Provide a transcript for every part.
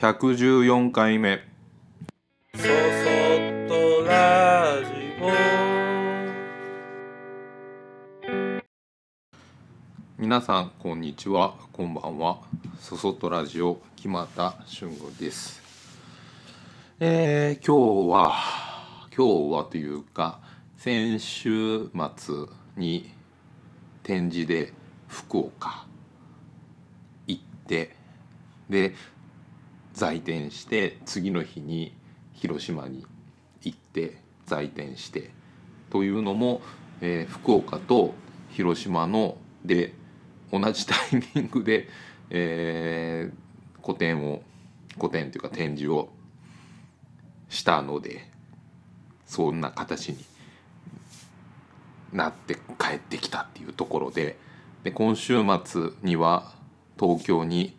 114回目。そそっとラジ皆さんこんにちはこんばんは。そそっとラジオ木俣俊吾です。えー、今日は今日はというか先週末に展示で福岡行ってで在店して次の日に広島に行って在店してというのも、えー福岡と広島ので同じタイミングで、えー個展を個展というか展示をしたのでそんな形になって帰ってきたっていうところでで今週末には東京に、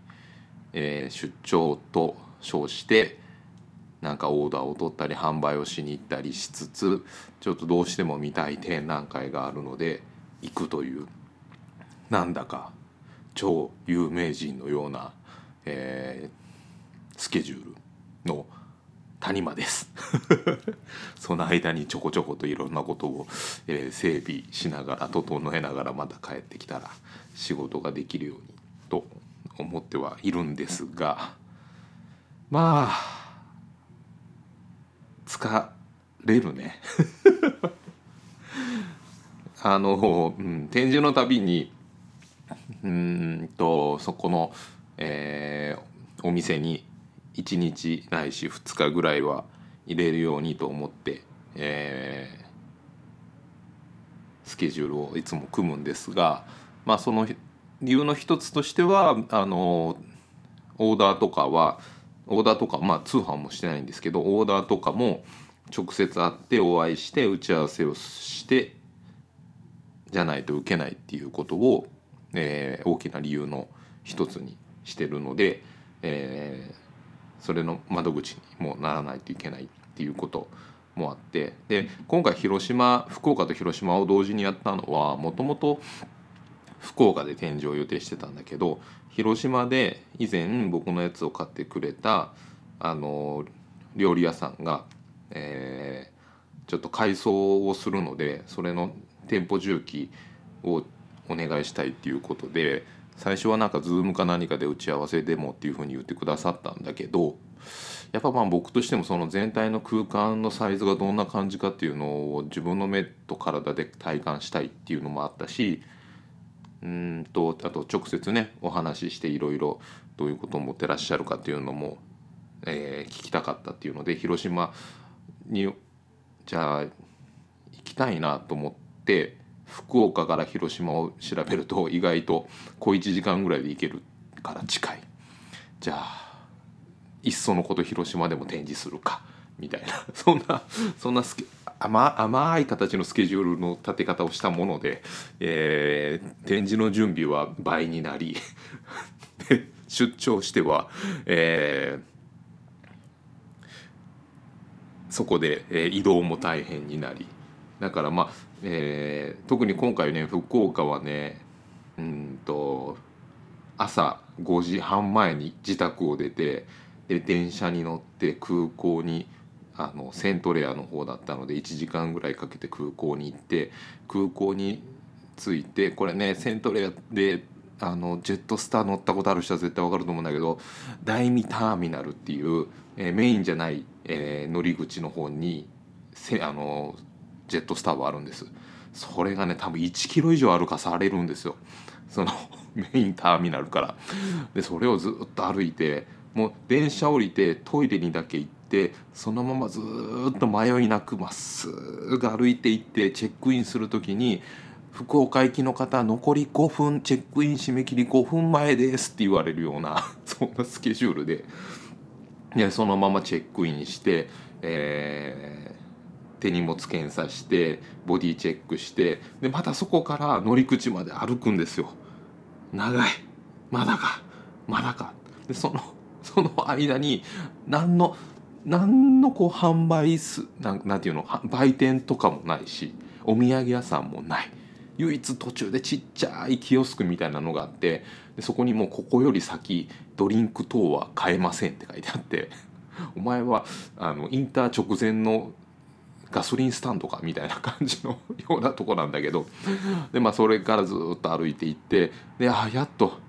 えー出張と称してなんかオーダーを取ったり販売をしに行ったりしつつちょっとどうしても見たい展覧会があるので行くというなんだか超有名人のような、えースケジュールの谷間です。その間にちょこちょこといろんなことを、えー整備しながら整えながらまた帰ってきたら仕事ができるようにと思ってはいるんですがまあ疲れるね。あの、うん、展示のたびにうんとそこの、えーお店に1日ないし2日ぐらいは入れるようにと思って、えースケジュールをいつも組むんですが、まあ、その理由の一つとしてはあのオーダーとかはオーダーとかまあ通販もしてないんですけどオーダーとかも直接会ってお会いして打ち合わせをしてじゃないと受けないっていうことを、えー大きな理由の一つにしてるので、えーそれの窓口にもならないといけないっていうこともあってで今回広島福岡と広島を同時にやったのはもともと福岡で展示を予定してたんだけど広島で以前僕のやつを買ってくれたあの料理屋さんが、えーちょっと改装をするのでそれの店舗重機をお願いしたいっていうことで最初はなんか Zoom か何かで打ち合わせでもっていうふうに言ってくださったんだけどやっぱまあ僕としてもその全体の空間のサイズがどんな感じかっていうのを自分の目と体で体感したいっていうのもあったしうんとあと直接ねお話ししていろいろどういうことを思ってらっしゃるかっていうのも、えー聞きたかったっていうので広島にじゃあ行きたいなと思って福岡から広島を調べると意外と小1時間ぐらいで行けるから近い。じゃあいっそのこと広島でも展示するかみたいな。そんなそんなスケ甘甘い形のスケジュールの立て方をしたもので、えー展示の準備は倍になり 出張しては、えーそこで、え移動も大変になり。だからまあ、えー特に今回ね福岡はねうんと朝5時半前に自宅を出てで電車に乗って空港にあのセントレアの方だったので1時間ぐらいかけて空港に行って空港に着いてこれねセントレアであのジェットスター乗ったことある人は絶対わかると思うんだけど第2ターミナルっていう、えーメインじゃない、えー乗り口の方にせあのジェットスターはあるんです。それがね多分1キロ以上歩かされるんですよ。その メインターミナルから。でそれをずっと歩いてもう電車降りてトイレにだけ行ってそのままずっと迷いなくまっすぐ歩いて行ってチェックインする時に「福岡行きの方残り5分チェックイン締め切り5分前です」って言われるような そんなスケジュールででそのままチェックインして、えー手荷物検査してボディチェックしてでまたそこから乗り口まで歩くんですよ。長い。まだか。まだか。でそのその間に何の何のこう販売すなんなんていうの？売店とかもないしお土産屋さんもない。唯一途中でちっちゃいキオスクみたいなのがあってでそこにもうここより先ドリンク等は買えませんって書いてあって。お前はあのインター直前のガソリンスタンドかみたいな感じのようなとこなんだけど。でまあそれからずっと歩いていってであやっと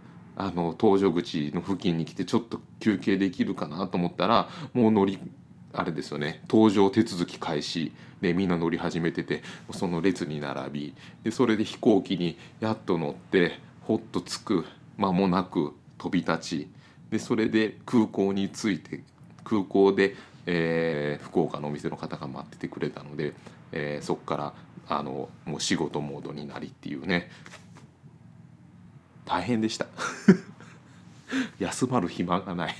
あの搭乗口の付近に来てちょっと休憩できるかなと思ったらもう乗りあれですよね。搭乗手続き開始。でみんな乗り始めててその列に並びでそれで飛行機にやっと乗ってほっと着く間もなく飛び立ち。でそれで空港に着いて空港で、えー福岡のお店の方が待っててくれたので、えーそこからあのもう仕事モードになりっていうね。大変でした 休まる暇がない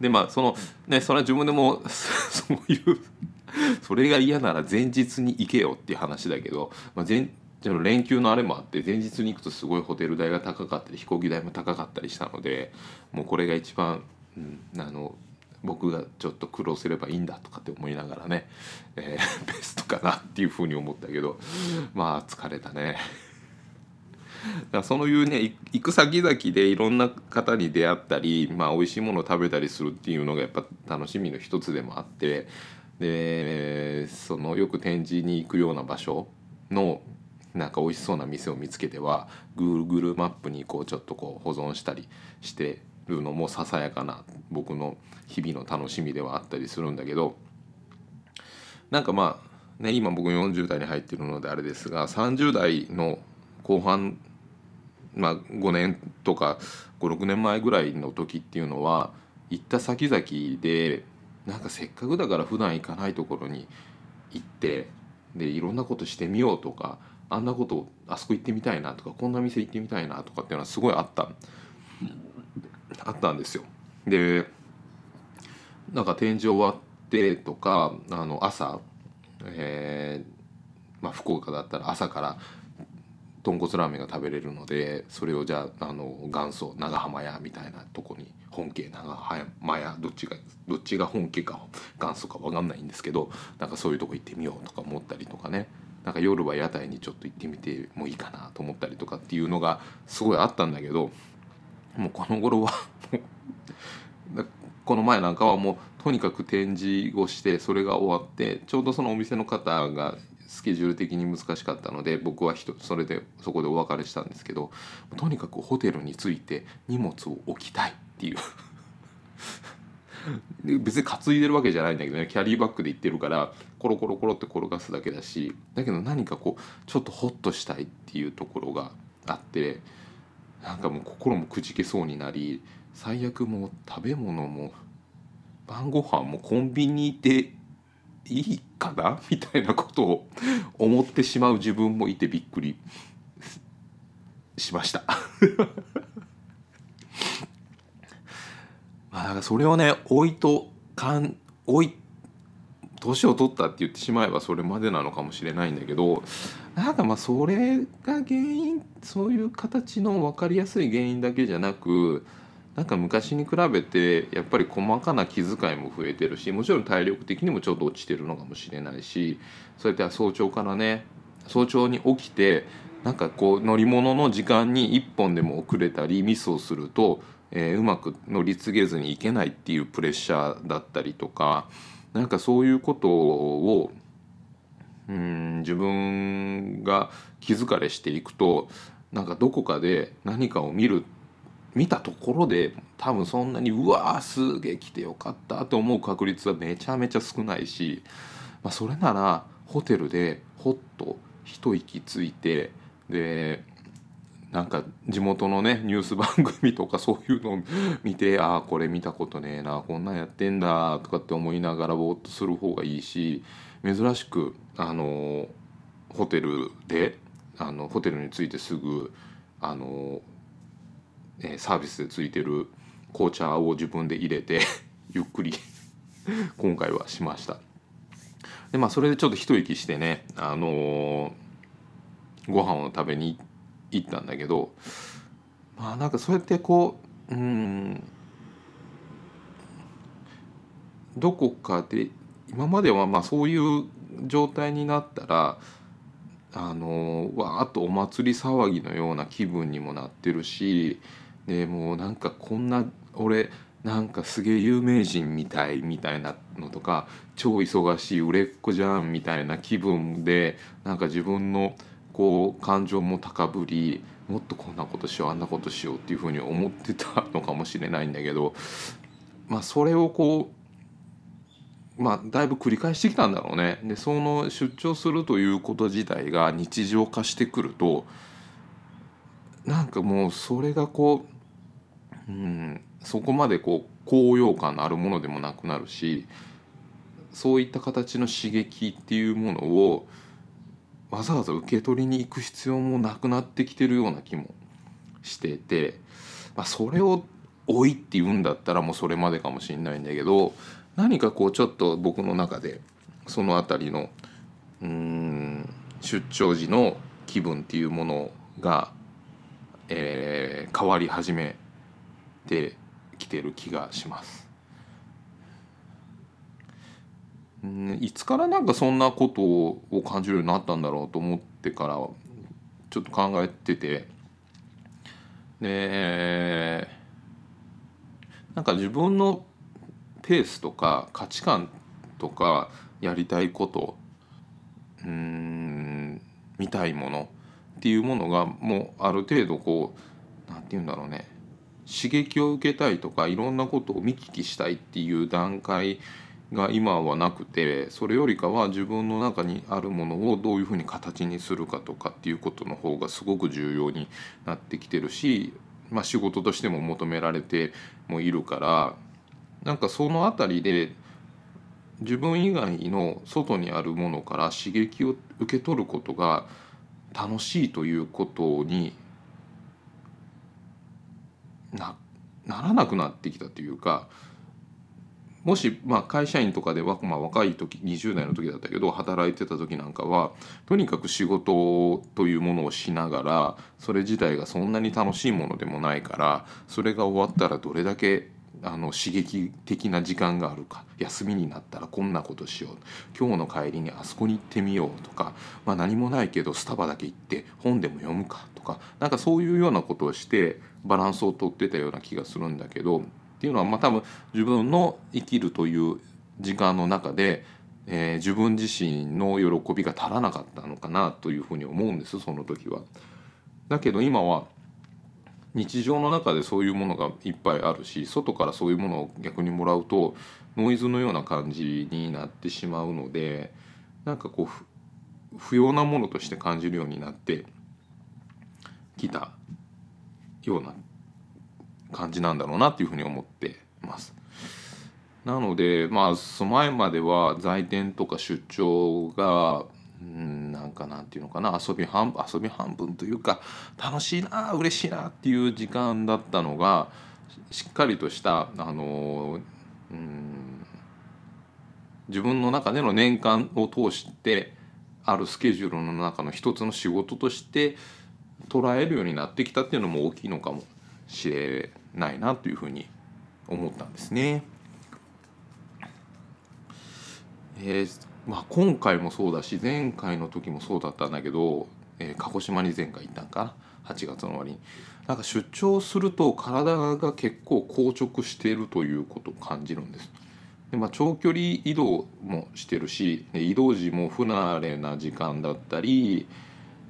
でまあそのねそれは自分でも そういうそれが嫌なら前日に行けよっていう話だけど、まあ、前連休のあれもあって前日に行くとすごいホテル代が高かったり飛行機代も高かったりしたのでもうこれが一番、うん、あの僕がちょっと苦労すればいいんだとかって思いながらね、えーベストかなっていうふうに思ったけどまあ疲れたね。だそういうね行く先々でいろんな方に出会ったり、まあ、美味しいものを食べたりするっていうのがやっぱ楽しみの一つでもあってでそのよく展示に行くような場所のなんか美味しそうな店を見つけては Google マップにこうちょっとこう保存したりしてるのもささやかな僕の日々の楽しみではあったりするんだけどなんかまあね今僕40代に入ってるのであれですが30代の後半まあ、5年とか56年前ぐらいの時っていうのは行った先々でなんかせっかくだから普段行かないところに行ってでいろんなことしてみようとかあんなことあそこ行ってみたいなとかこんな店行ってみたいなとかっていうのはすごいあったあったんですよ。でなんか展示終わってとかあの朝、えーまあ、福岡だったら朝から豚骨ラーメンが食べれるのでそれをじゃああの元祖長浜屋みたいなとこに本家長浜屋どっちがどっちが本家か元祖か分かんないんですけどなんかそういうとこ行ってみようとか思ったりとかね。なんか夜は屋台にちょっと行ってみてもいいかなと思ったりとかっていうのがすごいあったんだけどもうこの頃はこの前なんかはもうとにかく展示をしてそれが終わってちょうどそのお店の方がスケジュール的に難しかったので僕はそれでそこでお別れしたんですけどとにかくホテルに着いて荷物を置きたいっていう。別に担いでるわけじゃないんだけどねキャリーバッグで行ってるからコロコロコロって転がすだけだしだけど何かこうちょっとホッとしたいっていうところがあってなんかもう心もくじけそうになり最悪もう食べ物も晩ご飯もコンビニでいいかな？みたいなことを思ってしまう自分もいてびっくり しました。まあだからそれをね置いとかん置い年を取ったって言ってしまえばそれまでなのかもしれないんだけどなんかまあそれが原因そういう形の分かりやすい原因だけじゃなくなんか昔に比べてやっぱり細かな気遣いも増えてるしもちろん体力的にもちょっと落ちてるのかもしれないしそうやって早朝からね早朝に起きてなんかこう乗り物の時間に1本でも遅れたりミスをすると、えーうまく乗り継げずにいけないっていうプレッシャーだったりとかなんかそういうことをうん自分が気疲れしていくとなんかどこかで何かを見る見たところで多分そんなにうわーすげえ来てよかったと思う確率はめちゃめちゃ少ないし、まあ、それならホテルでほっと一息ついてでなんか地元のねニュース番組とかそういうのを 見てああこれ見たことねえなこんなんやってんだとかって思いながらぼーっとする方がいいし珍しくあのホテルであのホテルに着いてすぐあのえーサービスでついてる紅茶を自分で入れて ゆっくり今回はしました。でまあそれでちょっと一息してねあのーご飯を食べに行ったんだけどまあなんかそうやってこううんどこかで今まではまあそういう状態になったらあのわーっとお祭り騒ぎのような気分にもなってるしでもうなんかこんな俺なんかすげえ有名人みたいみたいなのとか超忙しい売れっ子じゃんみたいな気分でなんか自分のこう感情も高ぶりもっとこんなことしようあんなことしようっていうふうに思ってたのかもしれないんだけどまあそれをこうまあだいぶ繰り返してきたんだろうね。でその出張するということ自体が日常化してくるとなんかもうそれがこう、うん、そこまでこう高揚感のあるものでもなくなるしそういった形の刺激っていうものをわざわざ受け取りに行く必要もなくなってきてるような気もしてて、まあ、それを「老い」って言うんだったらもうそれまでかもしれないんだけど何かこうちょっと僕の中でその辺りのうん出張時の気分っていうものが、えー変わり始めてきてる気がします。んいつからなんかそんなことを感じるようになったんだろうと思ってからちょっと考えててでなんか自分のペースとか価値観とかやりたいことうん見たいものっていうものがもうある程度こうなんて言うんだろうね刺激を受けたいとかいろんなことを見聞きしたいっていう段階が今はなくてそれよりかは自分の中にあるものをどういうふうに形にするかとかっていうことの方がすごく重要になってきてるし、まあ、仕事としても求められてもいるからなんかその辺りで自分以外の外にあるものから刺激を受け取ることが楽しいということになならなくなってきたというかもし、まあ、会社員とかでは、まあ、若い時20代の時だったけど働いてた時なんかはとにかく仕事というものをしながらそれ自体がそんなに楽しいものでもないからそれが終わったらどれだけあの刺激的な時間があるか。休みになったらこんなことしよう。今日の帰りにあそこに行ってみようとか、まあ、何もないけどスタバだけ行って本でも読むか。とか。なんかそういうようなことをしてバランスをとってたような気がするんだけど。っていうのはまあ多分自分の生きるという時間の中で、えー自分自身の喜びが足らなかったのかなというふうに思うんですその時は。だけど今は日常の中でそういうものがいっぱいあるし外からそういうものを逆にもらうとノイズのような感じになってしまうのでなんかこう不要なものとして感じるようになってきたような感じなんだろうなっていうふうに思ってます。なのでまあその前までは在店とか出張がうんなんかなんていうのかな遊び半分遊び半分というか楽しいな嬉しいなっていう時間だったのがしっかりとしたあのうん自分の中での年間を通してあるスケジュールの中の一つの仕事として捉えるようになってきたっていうのも大きいのかもしれないなというふうに思ったんですね。えーまあ、今回もそうだし前回の時もそうだったんだけど、えー鹿児島に前回行ったんかな？8月の終わりになんか出張すると体が結構硬直しているということを感じるんです。でまあ、長距離移動もしてるし移動時も不慣れな時間だったり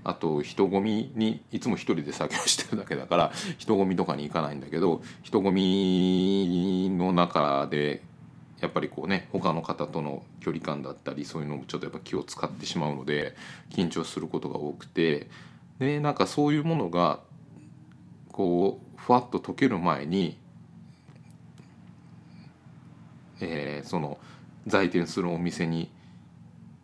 あと人混みにいつも一人で作業してるだけだから人混みとかに行かないんだけど人混みの中でやっぱりこうね他の方との距離感だったりそういうのもちょっとやっぱ気を使ってしまうので緊張することが多くて。でなんかそういうものがこうふわっと解ける前に、えーその在店するお店に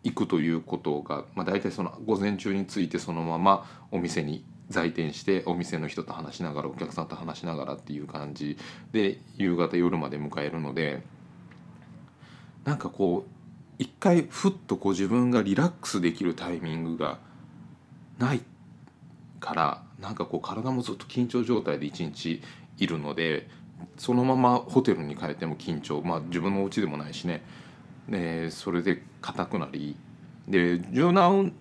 行くということが、まあ、大体その午前中についてそのままお店に在店してお店の人と話しながらお客さんと話しながらっていう感じで夕方夜まで迎えるのでなんかこう一回ふっとこう自分がリラックスできるタイミングがないからなんかこう体もずっと緊張状態で一日いるのでそのままホテルに帰っても緊張まあ自分のお家でもないしね。でそれで硬くなりで柔軟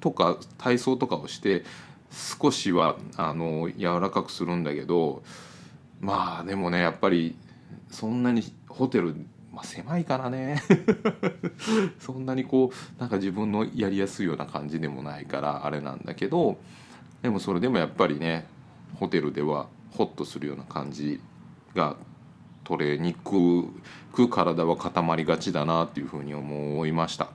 とか体操とかをして少しはあの柔らかくするんだけどまあでもねやっぱりそんなにホテル、まあ、狭いからね そんなにこうなんか自分のやりやすいような感じでもないからあれなんだけどでもそれでもやっぱりねホテルではホッとするような感じが取れにくく体は固まりがちだなっていうふうに思いました。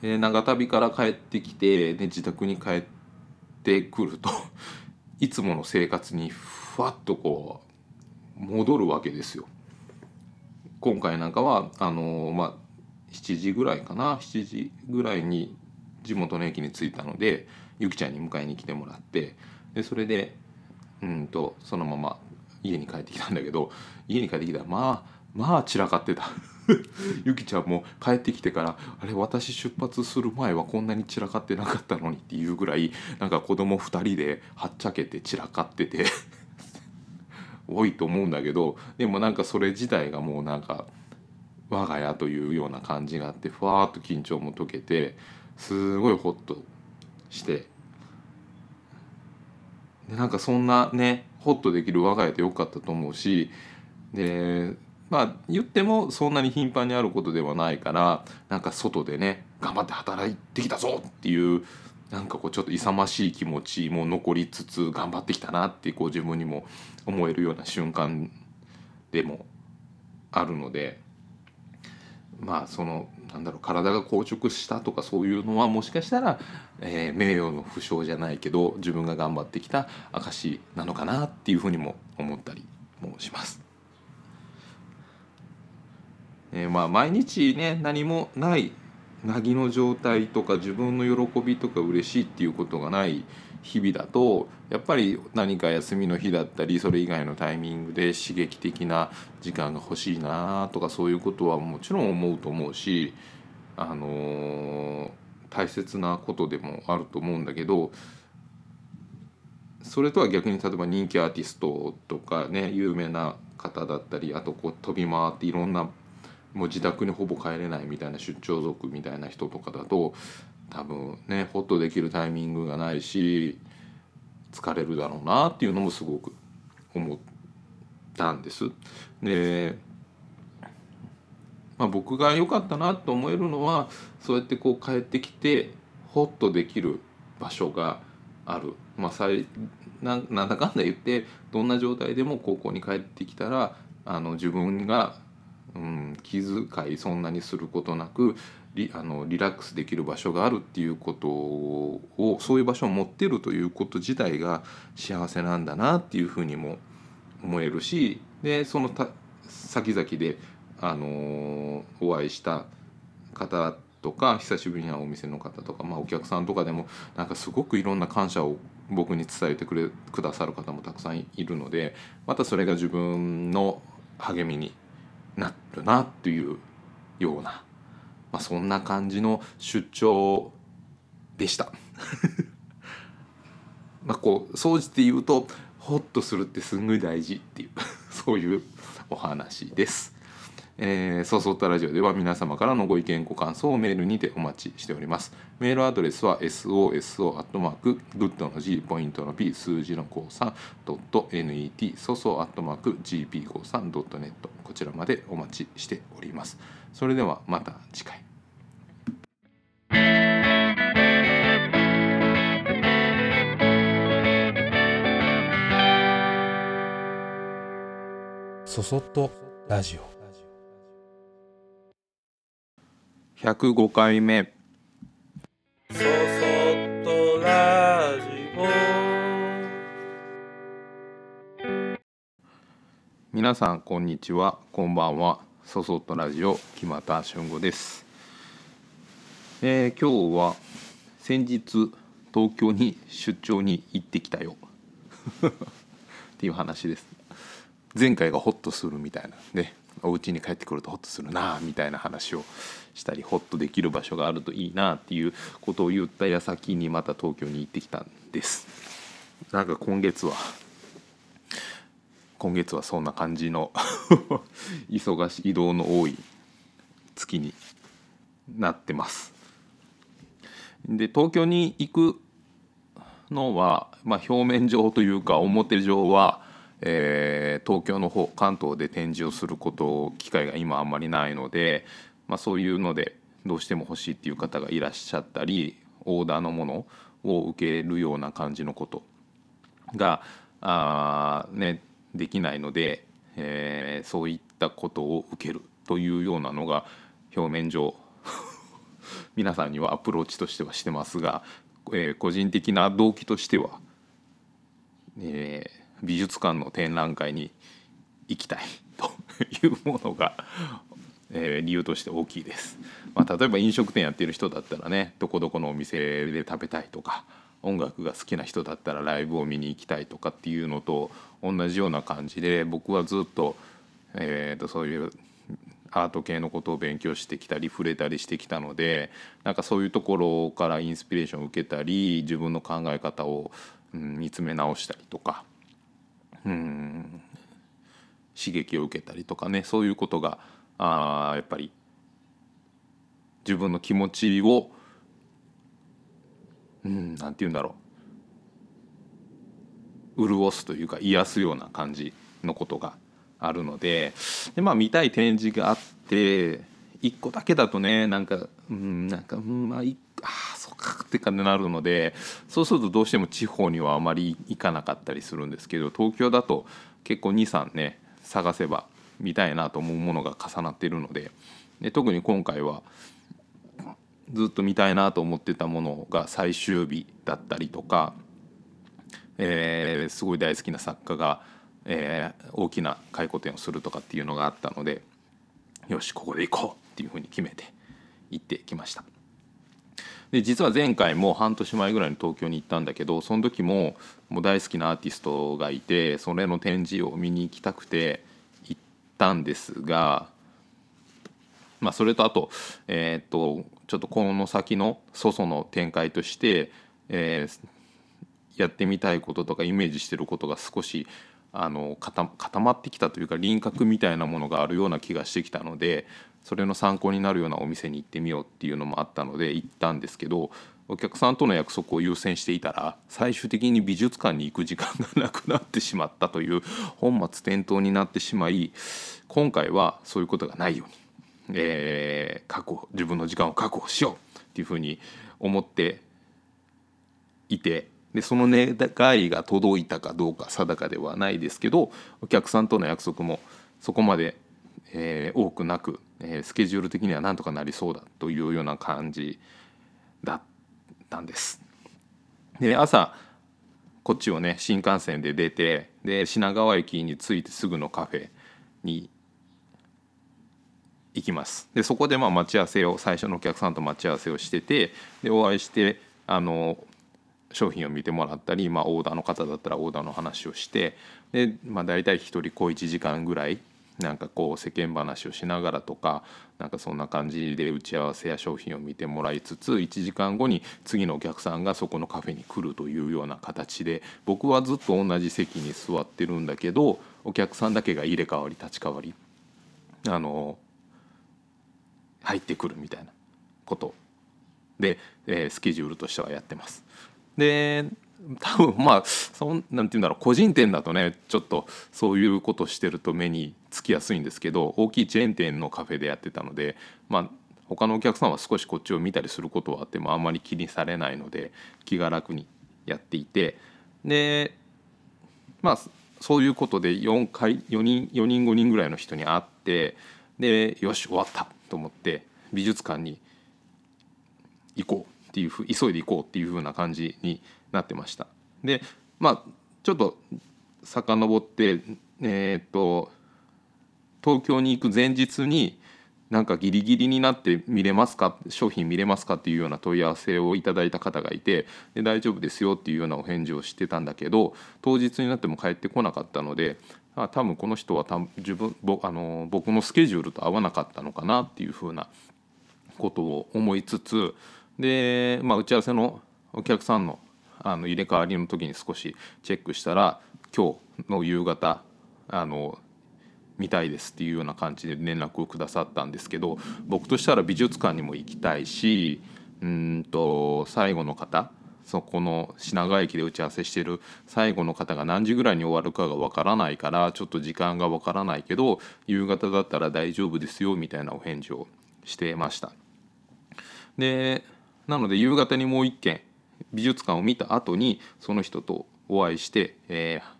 えー長旅から帰ってきて、ね、自宅に帰ってくると いつもの生活にふわっとこう戻るわけですよ。今回なんかはあのまあ7時ぐらいかな？7時ぐらいに地元の駅に着いたのでゆきちゃんに迎えに来てもらってでそれでうんとそのまま家に帰ってきたんだけど家に帰ってきたらまあまあ散らかってた。ゆきちゃんも帰ってきてからあれ私出発する前はこんなに散らかってなかったのにっていうぐらいなんか子供2人ではっちゃけて散らかってて。多いと思うんだけどでもなんかそれ自体がもうなんか我が家というような感じがあってふわっと緊張も解けてすごいホッとしてでなんかそんなねホッとできる我が家でよかったと思うしでまあ言ってもそんなに頻繁にあることではないからなんか外でね頑張って働いてきたぞっていうなんかこうちょっと勇ましい気持ちも残りつつ頑張ってきたなってこう自分にも思えるような瞬間でもあるのでまあそのなんだろう体が硬直したとかそういうのはもしかしたら、えー名誉の負傷じゃないけど自分が頑張ってきた証なのかなっていうふうにも思ったりもします。えーまあ毎日ね何もないなぎの状態とか自分の喜びとか嬉しいっていうことがない日々だとやっぱり何か休みの日だったりそれ以外のタイミングで刺激的な時間が欲しいなとかそういうことはもちろん思うと思うし、あの大切なことでもあると思うんだけどそれとは逆に例えば人気アーティストとかね有名な方だったりあとこう飛び回っていろんなもう自宅にほぼ帰れないみたいな出張族みたいな人とかだと多分ねホッとできるタイミングがないし疲れるだろうなっていうのもすごく思ったんです。でまあ、僕が良かったなと思えるのはそうやってこう帰ってきてホッとできる場所がある、まあ、さななんだかんだ言ってどんな状態でも高校に帰ってきたらあの自分が、うん、気遣いそんなにすることなくリあのリラックスできる場所があるっていうことをそういう場所を持ってるということ自体が幸せなんだなっていうふうにも思えるしでそのた先々であのお会いした方とか久しぶりに会うお店の方とか、まあ、お客さんとかでもなんかすごくいろんな感謝を僕に伝えてくれくださる方もたくさんいるのでまたそれが自分の励みになるなっていうような、まあ、そんな感じの出張でした。まあこう総じて言うとホッとするってすんごい大事っていう そういうお話です。えー、そそっとラジオでは皆様からのご意見ご感想をメールにてお待ちしております。メールアドレスは soso アットマークグッドの G ポイントの P 数字の 53.net そそアットマーク gp53.net こちらまでお待ちしております。それではまた次回。そそっとラジオ105回目そそっとラジ皆さんこんにちは。こんばんは。そそっとラジオ木又俊吾です、えー今日は先日東京に出張に行ってきたよ。っていう話です。前回がホッとするみたいなねお家に帰ってくるとホッとするなみたいな話をしたりホッとできる場所があるといいなっていうことを言った矢先にまた東京に行ってきたんです。なんか今月は今月はそんな感じの 忙しい移動の多い月になってます。で東京に行くのは、まあ、表面上というか表上は、えー東京の方関東で展示をすること機会が今あんまりないので、まあ、そういうのでどうしても欲しいっていう方がいらっしゃったりオーダーのものを受けるような感じのことがあ、ね、できないので、えーそういったことを受けるというようなのが表面上 皆さんにはアプローチとしてはしてますが、えー個人的な動機としては、えー美術館の展覧会に行きたいというものが、えー理由として大きいです。まあ、例えば飲食店やってる人だったらねどこどこのお店で食べたいとか音楽が好きな人だったらライブを見に行きたいとかっていうのと同じような感じで僕はずっと,、えーとそういうアート系のことを勉強してきたり触れたりしてきたのでなんかそういうところからインスピレーションを受けたり自分の考え方を、うん見つめ直したりとか、うん、刺激を受けたりとかねそういうことがあやっぱり自分の気持ちをうんなんて言うんだろう。潤すというか癒すような感じのことがあるのでで、まあ、見たい展示があって一個だけだとねなんかうんなんかうんまあいあそうかって感じになるのでそうするとどうしても地方にはあまり行かなかったりするんですけど東京だと結構23ね探せば見たいなと思うものが重なっているのでで特に今回はずっと見たいなと思ってたものが最終日だったりとか、えーすごい大好きな作家が、えー大きな回顧展をするとかっていうのがあったのでよしここで行こうっていうふうに決めて行ってきました。で実は前回も半年前ぐらいに東京に行ったんだけどその時ももう大好きなアーティストがいてそれの展示を見に行きたくてたんですがまあ、それとあと,、えーっとちょっとこの先の祖祖の展開として、えーやってみたいこととかイメージしてることが少しあの固まってきたというか輪郭みたいなものがあるような気がしてきたのでそれの参考になるようなお店に行ってみようっていうのもあったので行ったんですけどお客さんとの約束を優先していたら最終的に美術館に行く時間がなくなってしまったという本末転倒になってしまい今回はそういうことがないように。えー確保自分の時間を確保しようっていうふうに思っていてでその願いが届いたかどうか定かではないですけどお客さんとの約束もそこまで、えー多くなく、えースケジュール的にはなんとかなりそうだというような感じだったんです。で朝こっちをね新幹線で出てで品川駅に着いてすぐのカフェに行きますでそこでまあ待ち合わせを最初のお客さんと待ち合わせをしててでお会いしてあの商品を見てもらったり、まあ、オーダーの方だったらオーダーの話をしてで、まあ、大体1人こう1時間ぐらいなんかこう世間話をしながらとかなんかそんな感じで打ち合わせや商品を見てもらいつつ1時間後に次のお客さんがそこのカフェに来るというような形で僕はずっと同じ席に座ってるんだけどお客さんだけが入れ替わり立ち替わりあの入ってくるみたいなことで、えースケジュールとしてはやってます。で多分まあそんなんて言うんだろう個人店だとねちょっとそういうことしてると目につきやすいんですけど大きいチェーン店のカフェでやってたのでまあ他のお客さんは少しこっちを見たりすることはあってもあんまり気にされないので気が楽にやっていてでまあそういうことで4回4人4人5人ぐらいの人に会ってでよし終わったと思って美術館に行こうっていうふう急いで行こうっていうふうな感じになってました。でまあちょっと遡ってえーっと東京に行く前日になんかギリギリになって見れますか商品見れますかっていうような問い合わせをいただいた方がいてで大丈夫ですよっていうようなお返事をしてたんだけど当日になっても帰ってこなかったのであ多分この人はた自分ぼあの僕のスケジュールと合わなかったのかなっていうふうなことを思いつつで、まあ、打ち合わせのお客さんのあの入れ替わりの時に少しチェックしたら今日の夕方あの見たいですっていうような感じで連絡をくださったんですけど僕としたら美術館にも行きたいしうんと最後の方そこの品川駅で打ち合わせしてる最後の方が何時ぐらいに終わるかがわからないからちょっと時間がわからないけど夕方だったら大丈夫ですよみたいなお返事をしてました。でなので夕方にもう一軒美術館を見た後にその人とお会いして、えー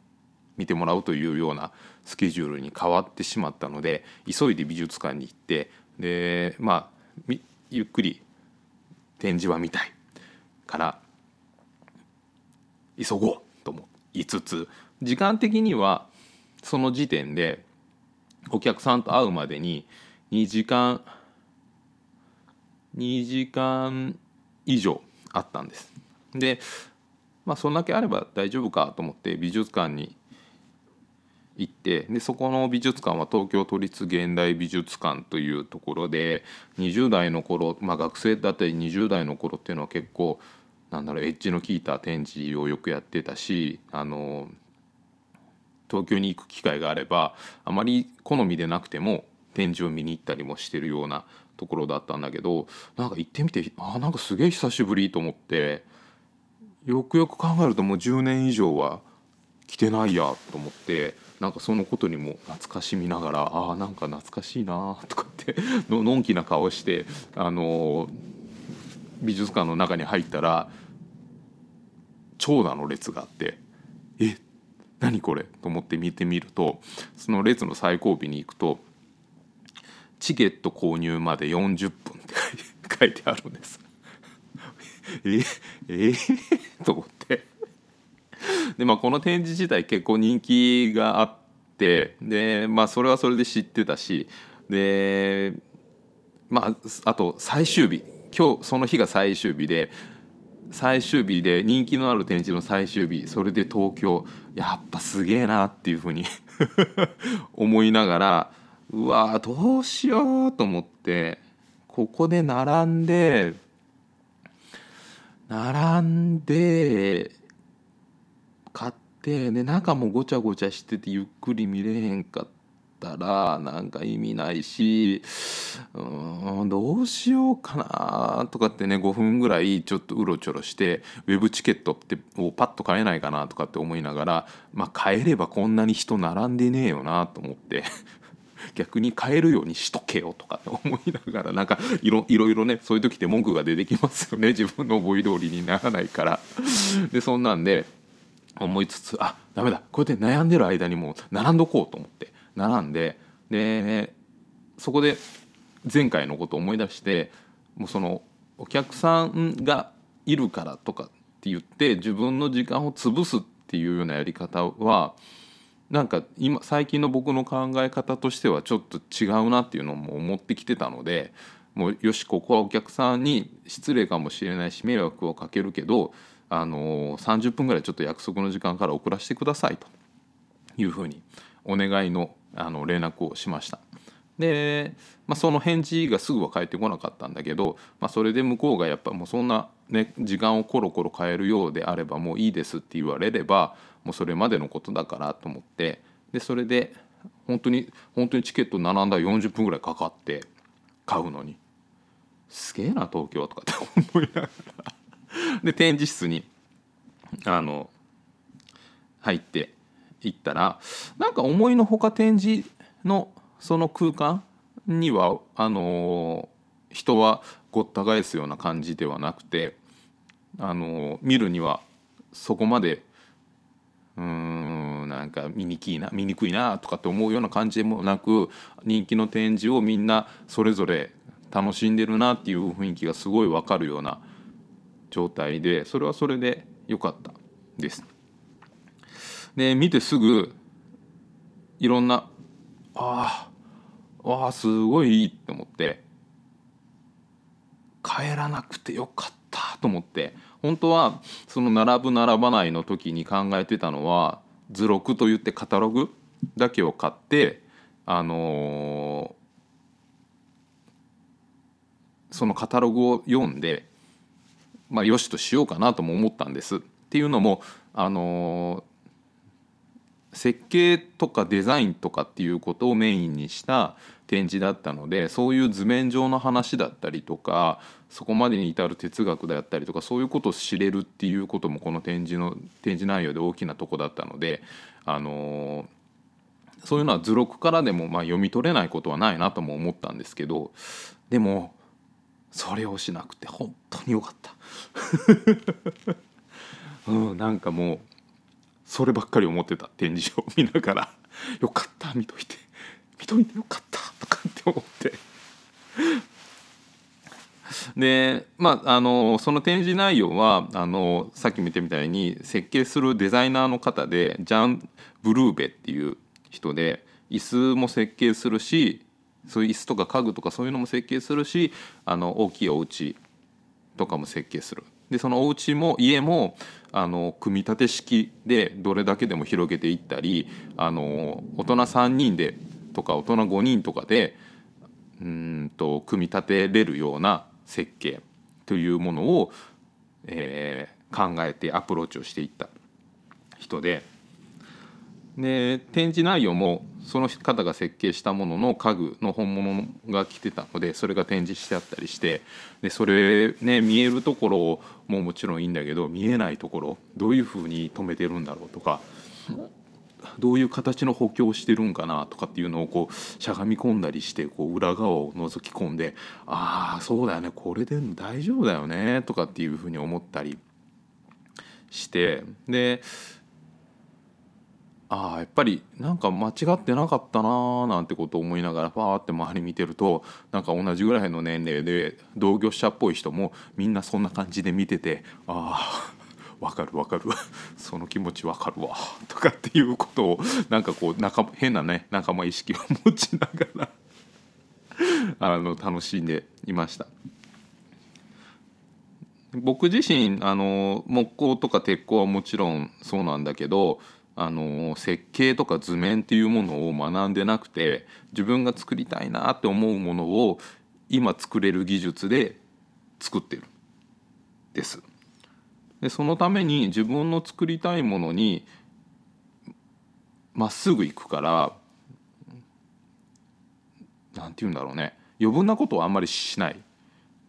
見てもらうというようなスケジュールに変わってしまったので急いで美術館に行ってでまあゆっくり展示は見たいから急ごうとも言いつつ時間的にはその時点でお客さんと会うまでに2時間2時間以上あったんです。でまあそんだけあれば大丈夫かと思って美術館に行ってでそこの美術館は東京都立現代美術館というところで20代の頃、まあ、学生だったり20代の頃っていうのは結構なんだろうエッジの効いた展示をよくやってたしあの東京に行く機会があればあまり好みでなくても展示を見に行ったりもしてるようなところだったんだけどなんか行ってみてあなんかすげえ久しぶりと思ってよくよく考えるともう10年以上は来てないやと思ってなんかそのことにも懐かしみながらああんか懐かしいなとかって ののんきな顔してあの美術館の中に入ったら長蛇の列があってえ何これと思って見てみるとその列の最後尾に行くと「チケット購入まで40分」って書いてあるんです。ええ と思ってでまあこの展示自体結構人気があってでまあそれはそれで知ってたしでまああと最終日今日その日が最終日で最終日で人気のある展示の最終日それで東京やっぱすげえなっていうふうに 思いながらうわどうしようと思ってここで並んで並んで買ってで中もごちゃごちゃしててゆっくり見れへんかったらなんか意味ないしうんどうしようかなとかってね5分ぐらいちょっとうろちょろしてウェブチケットってをパッと買えないかなとかって思いながらまあ買えればこんなに人並んでねえよなと思って。逆に買えるようにしとけよとかって思いながらなんかいろいろいろねそういう時って文句が出てきますよね。自分の思い通りにならないから。でそんなんで思いつつあダメだ。こうやって悩んでる間にもう並んどこうと思って。並んででそこで前回のことを思い出してもうそのお客さんがいるからとかって言って自分の時間を潰すっていうようなやり方はなんか今最近の僕の考え方としてはちょっと違うなっていうのも思ってきてたのでもうよしここはお客さんに失礼かもしれないし迷惑をかけるけどあの30分ぐらいちょっと約束の時間から遅らせてくださいというふうにお願いのあの連絡をしました。で、まあ、その返事がすぐは返ってこなかったんだけど、まあ、それで向こうがやっぱもうそんな、ね、時間をコロコロ変えるようであればもういいですって言われればもうそれまでのことだからと思ってでそれで本当に本当にチケット並んだら40分ぐらいかかって買うのに。すげえな東京とかって 思いながら。で展示室にあの入って行ったらなんか思いのほか展示のその空間にはあの人はごった返すような感じではなくてあの見るにはそこまでうーんなんか見にくいな見にくいなとかって思うような感じでもなく人気の展示をみんなそれぞれ楽しんでるなっていう雰囲気がすごい分かるような状態でそれはそれで良かったです。で見てすぐいろんなああわあすごいいいって思って帰らなくてよかったと思って本当はその並ぶ並ばないの時に考えてたのは図録といってカタログだけを買ってあのーそのカタログを読んでまあよしとしようかなとも思ったんです。っていうのもあのー設計とかデザインとかっていうことをメインにした展示だったのでそういう図面上の話だったりとかそこまでに至る哲学だったりとかそういうことを知れるっていうこともこの展示の展示内容で大きなとこだったので、あのそういうのは図録からでもま読み取れないことはないなとも思ったんですけどでもそれをしなくて本当によかった。うん、なんかもうそればっかり思ってた展示を見ながら「よかった見といて見といてよかった」とかって思ってでまああのその展示内容はあのさっき見てみたいに設計するデザイナーの方でジャン・ブルーベっていう人で椅子も設計するしそういう椅子とか家具とかそういうのも設計するしあの大きいお家とかも設計する。でそのお家も家もあの組み立て式でどれだけでも広げていったりあの大人3人でとか大人5人とかでうんと組み立てれるような設計というものを、えー、考えてアプローチをしていった人で。で展示内容もその方が設計したものの家具の本物が来てたのでそれが展示してあったりしてでそれね見えるところももちろんいいんだけど見えないところどういうふうに止めてるんだろうとかどういう形の補強してるんかなとかっていうのをこうしゃがみ込んだりしてこう裏側を覗き込んでああそうだよねこれで大丈夫だよねとかっていうふうに思ったりしてでああやっぱりなんか間違ってなかったなーなんてことを思いながらパーって周り見てるとなんか同じぐらいの年齢で同業者っぽい人もみんなそんな感じで見ててああわかるわかる その気持ちわかるわとかっていうことをなんかこう仲変なね仲間意識を持ちながら あの楽しんでいました。僕自身あの木工とか鉄工はもちろんそうなんだけどあの設計とか図面っていうものを学んでなくて自分が作りたいなって思うものを今作れる技術で作ってるです。でそのために自分の作りたいものにまっすぐ行くからなんて言うんだろうね余分なことはあんまりしない。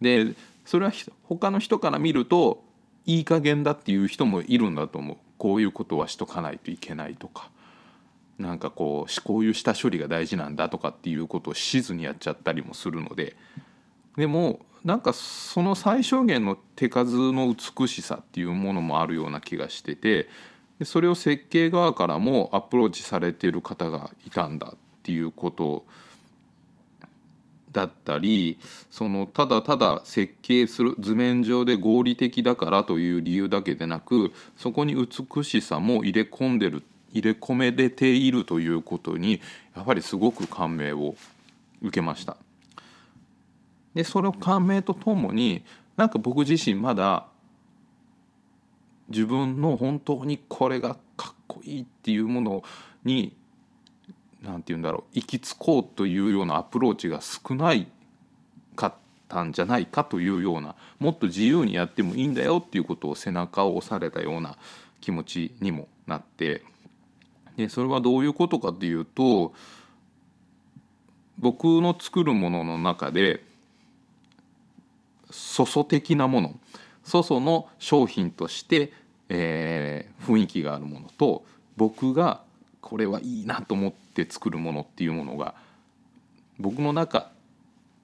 でそれは他の人から見るといい加減だっていう人もいるんだと思うこういうことはしとかないといけないとかなんかこうこういう下処理が大事なんだとかっていうことをしずにやっちゃったりもするのででもなんかその最小限の手数の美しさっていうものもあるような気がしててでそれを設計側からもアプローチされてる方がいたんだっていうことだったりそのただただ設計する図面上で合理的だからという理由だけでなくそこに美しさも入れ込んでる入れ込めれているということにやはりすごく感銘を受けました。でその感銘とともになんか僕自身まだ自分の本当にこれがかっこいいっていうものに何て言うんだろう。行き着こうというようなアプローチが少ないかったんじゃないかというようなもっと自由にやってもいいんだよっていうことを背中を押されたような気持ちにもなって。でそれはどういうことかっていうと僕の作るものの中で粗素的なもの粗素の商品として、えー、雰囲気があるものと僕がこれはいいなと思って作るものっていうものが僕の中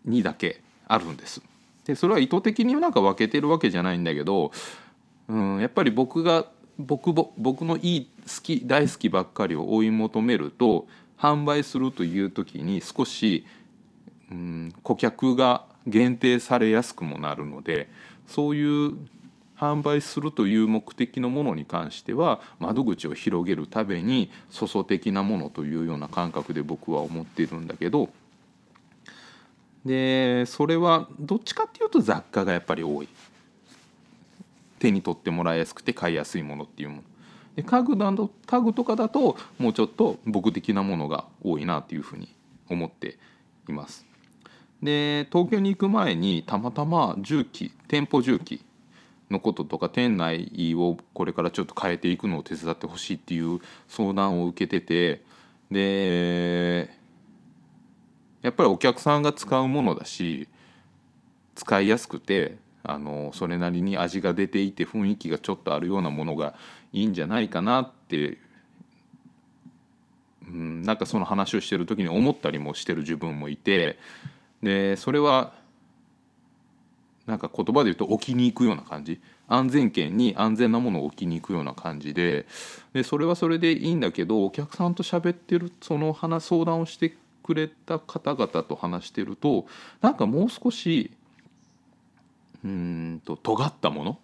にだけあるんです。でそれは意図的になんか分けてるわけじゃないんだけど、うん、やっぱり僕が僕僕のいい好き大好きばっかりを追い求めると販売するという時に少し、うん、顧客が限定されやすくもなるのでそういう販売するという目的のものに関しては窓口を広げるために粗相的なものというような感覚で僕は思っているんだけどでそれはどっちかっていうと雑貨がやっぱり多い。手に取ってもらいやすくて買いやすいものっていうもの。で家具だと家具とかだともうちょっと僕的なものが多いなっていうふうに思っています。で東京に行く前にたまたま重機店舗重機のこととか店内をこれからちょっと変えていくのを手伝ってほしいっていう相談を受けててでやっぱりお客さんが使うものだし使いやすくてあのそれなりに味が出ていて雰囲気がちょっとあるようなものがいいんじゃないかなってうん、なんかその話をしてる時に思ったりもしてる自分もいてでそれはなんか言葉で言うと置きに行くような感じ。安全圏に安全なものを置きに行くような感じで。でそれはそれでいいんだけどお客さんと喋ってるその話相談をしてくれた方々と話してるとなんかもう少しうんと尖ったもの？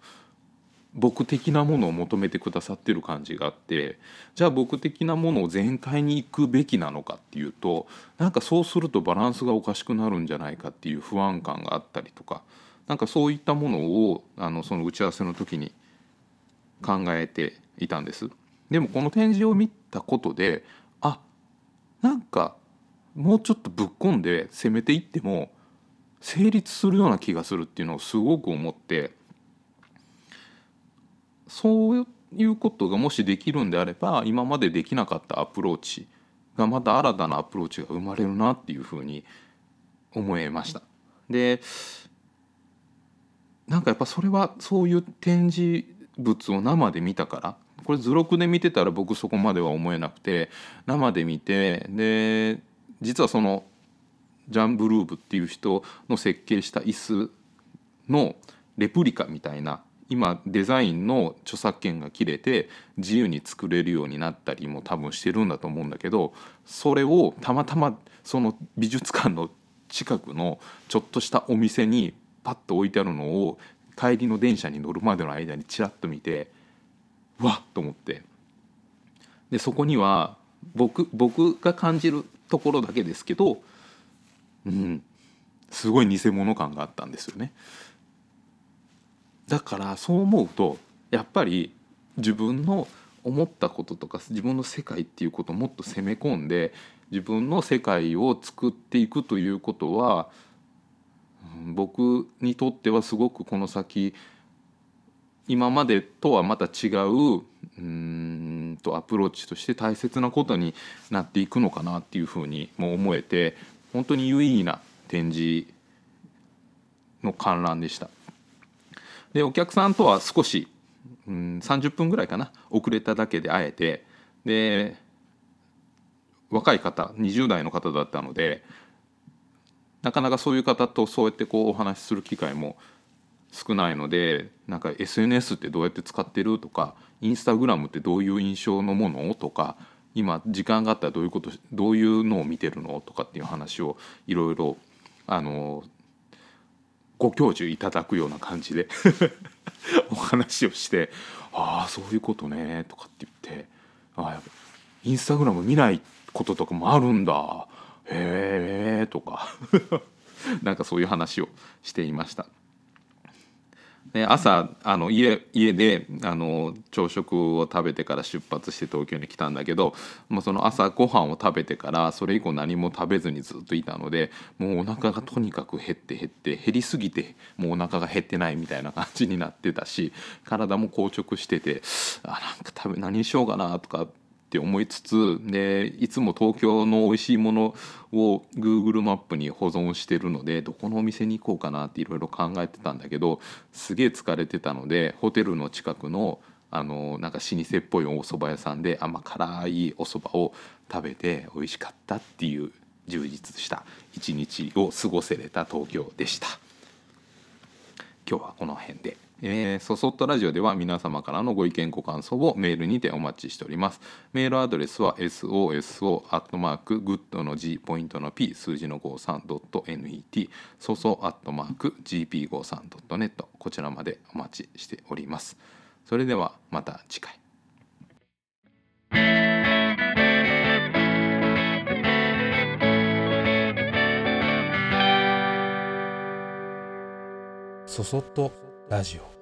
僕的なものを求めてくださってる感じがあってじゃあ僕的なものを全開に行くべきなのかっていうとなんかそうするとバランスがおかしくなるんじゃないかっていう不安感があったりとかなんかそういったものをあのその打ち合わせの時に考えていたんです。でもこの展示を見たことであなんかもうちょっとぶっ込んで攻めていっても成立するような気がするっていうのをすごく思ってそういうことがもしできるんであれば今までできなかったアプローチがまた新たなアプローチが生まれるなっていうふうに思いました。でなんかやっぱそれはそういう展示物を生で見たからこれ図録で見てたら僕そこまでは思えなくて生で見てで実はそのジャン・ブルーブっていう人の設計した椅子のレプリカみたいな今デザインの著作権が切れて自由に作れるようになったりも多分してるんだと思うんだけどそれをたまたまその美術館の近くのちょっとしたお店にパッと置いてあるのを帰りの電車に乗るまでの間にちらっと見てわっと思ってでそこには僕僕が感じるところだけですけど、うん、すごい偽物感があったんですよね。だからそう思うとやっぱり自分の思ったこととか自分の世界っていうことをもっと攻め込んで自分の世界を作っていくということは僕にとってはすごくこの先今までとはまた違ううんとアプローチとして大切なことになっていくのかなっていうふうにも思えて本当に有意義な展示の観覧でした。でお客さんとは少し、うん、30分ぐらいかな遅れただけで会えてで若い方20代の方だったのでなかなかそういう方とそうやってこうお話しする機会も少ないのでなんか SNS ってどうやって使ってるとかインスタグラムってどういう印象のものとか今時間があったらどういうことどういうのを見てるのとかっていう話をいろいろあのご教授いただくような感じで お話をして「ああそういうことね」とかって言って「ああインスタグラム見ないこととかもあるんだへえ」とか なんかそういう話をしていました。で朝あの家家であの朝食を食べてから出発して東京に来たんだけど、まあ、その朝ご飯を食べてからそれ以降何も食べずにずっといたのでもうお腹がとにかく減って減って減りすぎてもうお腹が減ってないみたいな感じになってたし体も硬直しててあなんか食べ何しようかなとかって思いつつでいつも東京の美味しいものを Google マップに保存してるのでどこのお店に行こうかなっていろいろ考えてたんだけどすげえ疲れてたのでホテルの近くのあのなんか老舗っぽいお蕎麦屋さんで甘辛いお蕎麦を食べて美味しかったっていう充実した一日を過ごせれた東京でした。今日はこの辺でえー、そそっとラジオでは皆様からのご意見ご感想をメールにてお待ちしております。メールアドレスは soso アットマークグッドの G ポイントの P 数字の 53.net そそアットマーク gp53.net こちらまでお待ちしております。それではまた次回。そそっとラジオ